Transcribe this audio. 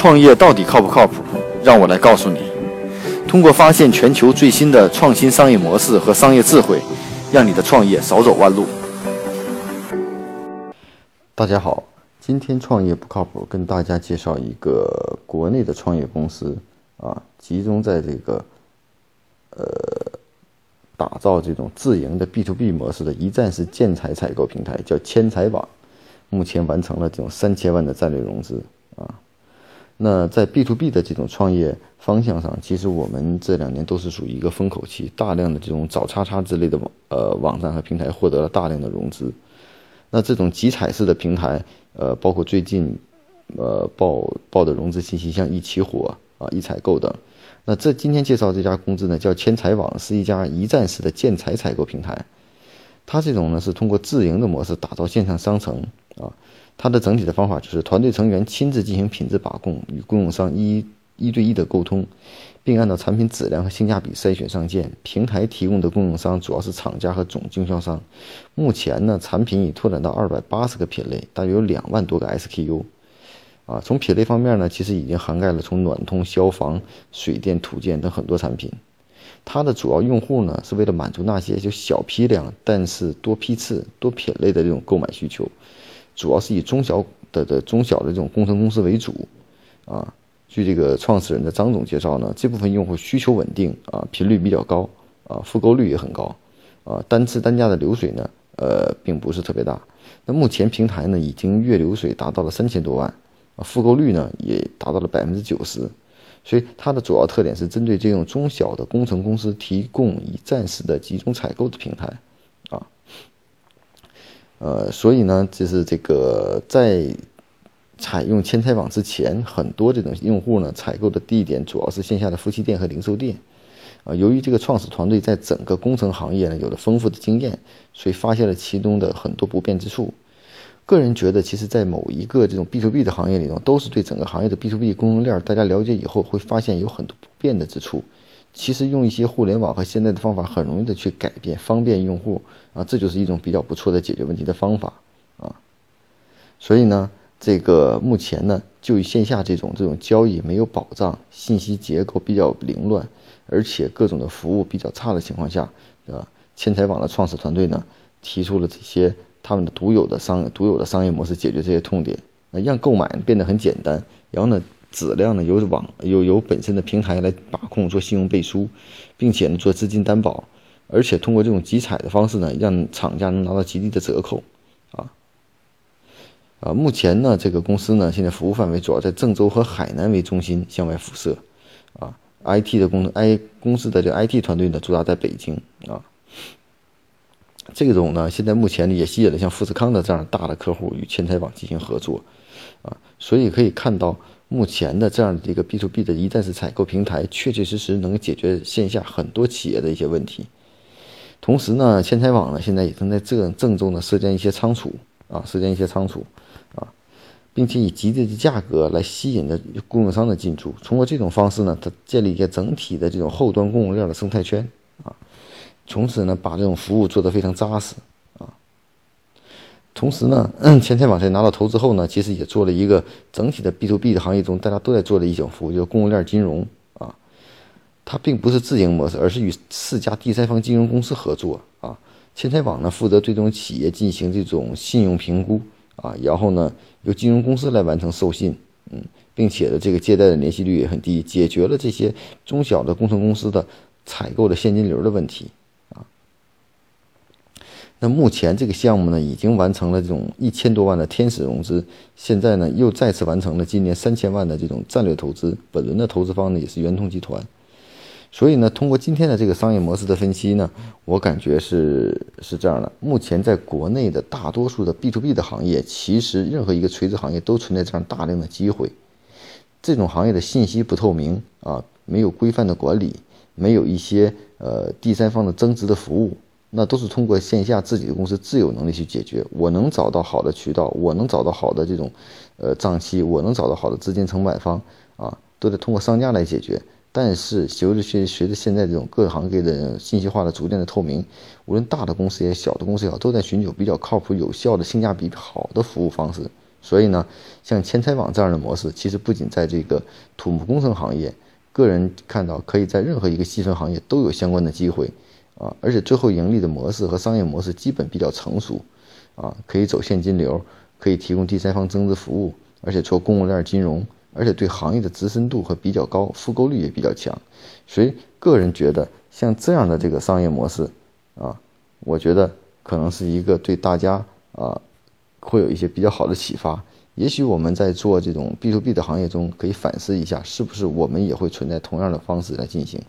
创业到底靠不靠谱？让我来告诉你。通过发现全球最新的创新商业模式和商业智慧，让你的创业少走弯路。大家好，今天创业不靠谱，跟大家介绍一个国内的创业公司啊，集中在这个呃打造这种自营的 B to B 模式的一站式建材采购平台，叫千财网，目前完成了这种三千万的战略融资。那在 B to B 的这种创业方向上，其实我们这两年都是属于一个风口期，大量的这种找叉叉之类的网呃网站和平台获得了大量的融资。那这种集采式的平台，呃，包括最近呃报报的融资信息，像一起火啊、一采购等。那这今天介绍这家公司呢，叫千财网，是一家一站式的建材采购平台。它这种呢是通过自营的模式打造线上商城啊。它的整体的方法就是团队成员亲自进行品质把控，与供应商一一对一的沟通，并按照产品质量和性价比筛选上件。平台提供的供应商主要是厂家和总经销商。目前呢，产品已拓展到二百八十个品类，大约有两万多个 SKU。啊，从品类方面呢，其实已经涵盖了从暖通、消防、水电、土建等很多产品。它的主要用户呢，是为了满足那些就小批量但是多批次、多品类的这种购买需求。主要是以中小的的中小的这种工程公司为主，啊，据这个创始人的张总介绍呢，这部分用户需求稳定啊，频率比较高啊，复购率也很高啊，单次单价的流水呢，呃，并不是特别大。那目前平台呢，已经月流水达到了三千多万啊，复购率呢也达到了百分之九十，所以它的主要特点是针对这种中小的工程公司提供一站式的集中采购的平台。啊呃，所以呢，就是这个在采用千财网之前，很多这种用户呢，采购的地点主要是线下的夫妻店和零售店。啊，由于这个创始团队在整个工程行业呢有了丰富的经验，所以发现了其中的很多不便之处。个人觉得，其实，在某一个这种 B to B 的行业里头，都是对整个行业的 B to B 供应链，大家了解以后会发现有很多不便的之处。其实用一些互联网和现在的方法，很容易的去改变，方便用户啊，这就是一种比较不错的解决问题的方法啊。所以呢，这个目前呢，就以线下这种这种交易没有保障，信息结构比较凌乱，而且各种的服务比较差的情况下，啊，千财网的创始团队呢，提出了这些他们的独有的商独有的商业模式，解决这些痛点，让购买变得很简单，然后呢。质量呢由网由由本身的平台来把控做信用背书，并且呢做资金担保，而且通过这种集采的方式呢，让厂家能拿到极低的折扣，啊，啊，目前呢这个公司呢现在服务范围主要在郑州和海南为中心向外辐射，啊，IT 的公 I 公司的这 IT 团队呢驻扎在北京。啊，这种呢现在目前也吸引了像富士康的这样大的客户与千财网进行合作，啊，所以可以看到。目前的这样的一个 B to B 的一站式采购平台，确确实实能解决线下很多企业的一些问题。同时呢，千财网呢现在也正在正郑州呢设建一些仓储啊，设建一些仓储啊，并且以极低的价格来吸引的供应商的进驻。通过这种方式呢，它建立一个整体的这种后端供应链的生态圈啊，从此呢把这种服务做得非常扎实。同时呢，千财网在拿到投资后呢，其实也做了一个整体的 B to B 的行业中大家都在做的一种服务，叫供应链金融啊。它并不是自营模式，而是与四家第三方金融公司合作啊。千财网呢负责对这种企业进行这种信用评估啊，然后呢由金融公司来完成授信，嗯，并且呢这个借贷的联系率也很低，解决了这些中小的工程公司的采购的现金流的问题。那目前这个项目呢，已经完成了这种一千多万的天使融资，现在呢又再次完成了今年三千万的这种战略投资。本轮的投资方呢也是圆通集团。所以呢，通过今天的这个商业模式的分析呢，我感觉是是这样的：目前在国内的大多数的 B to B 的行业，其实任何一个垂直行业都存在这样大量的机会。这种行业的信息不透明啊，没有规范的管理，没有一些呃第三方的增值的服务。那都是通过线下自己的公司自有能力去解决。我能找到好的渠道，我能找到好的这种，呃账期，我能找到好的资金承办方啊，都得通过商家来解决。但是随着随着现在这种各行各业的信息化的逐渐的透明，无论大的公司也，小的公司也好，都在寻求比较靠谱、有效的、性价比好的服务方式所以呢，像千财网这样的模式，其实不仅在这个土木工程行业，个人看到可以在任何一个细分行业都有相关的机会啊，而且最后盈利的模式和商业模式基本比较成熟啊，可以走现金流，可以提供第三方增值服务，而且做供应链金融，而且对行业的资深度和比较高，复购率也比较强，所以个人觉得像这样的这个商业模式啊，我觉得可能是一个对大家啊。会有一些比较好的启发，也许我们在做这种 B to B 的行业中，可以反思一下，是不是我们也会存在同样的方式来进行。